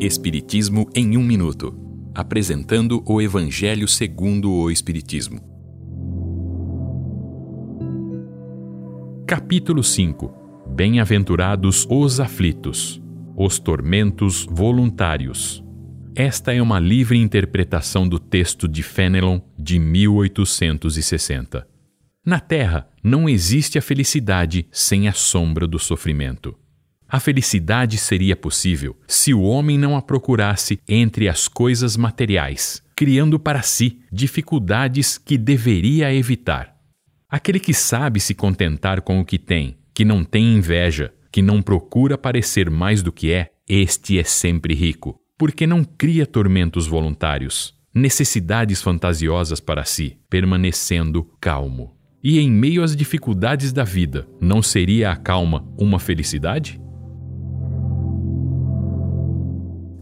Espiritismo em um minuto, apresentando o Evangelho segundo o Espiritismo. Capítulo 5. Bem-aventurados os aflitos, os tormentos voluntários. Esta é uma livre interpretação do texto de Fenelon de 1860. Na Terra não existe a felicidade sem a sombra do sofrimento. A felicidade seria possível se o homem não a procurasse entre as coisas materiais, criando para si dificuldades que deveria evitar. Aquele que sabe se contentar com o que tem, que não tem inveja, que não procura parecer mais do que é, este é sempre rico, porque não cria tormentos voluntários, necessidades fantasiosas para si, permanecendo calmo. E em meio às dificuldades da vida, não seria a calma uma felicidade?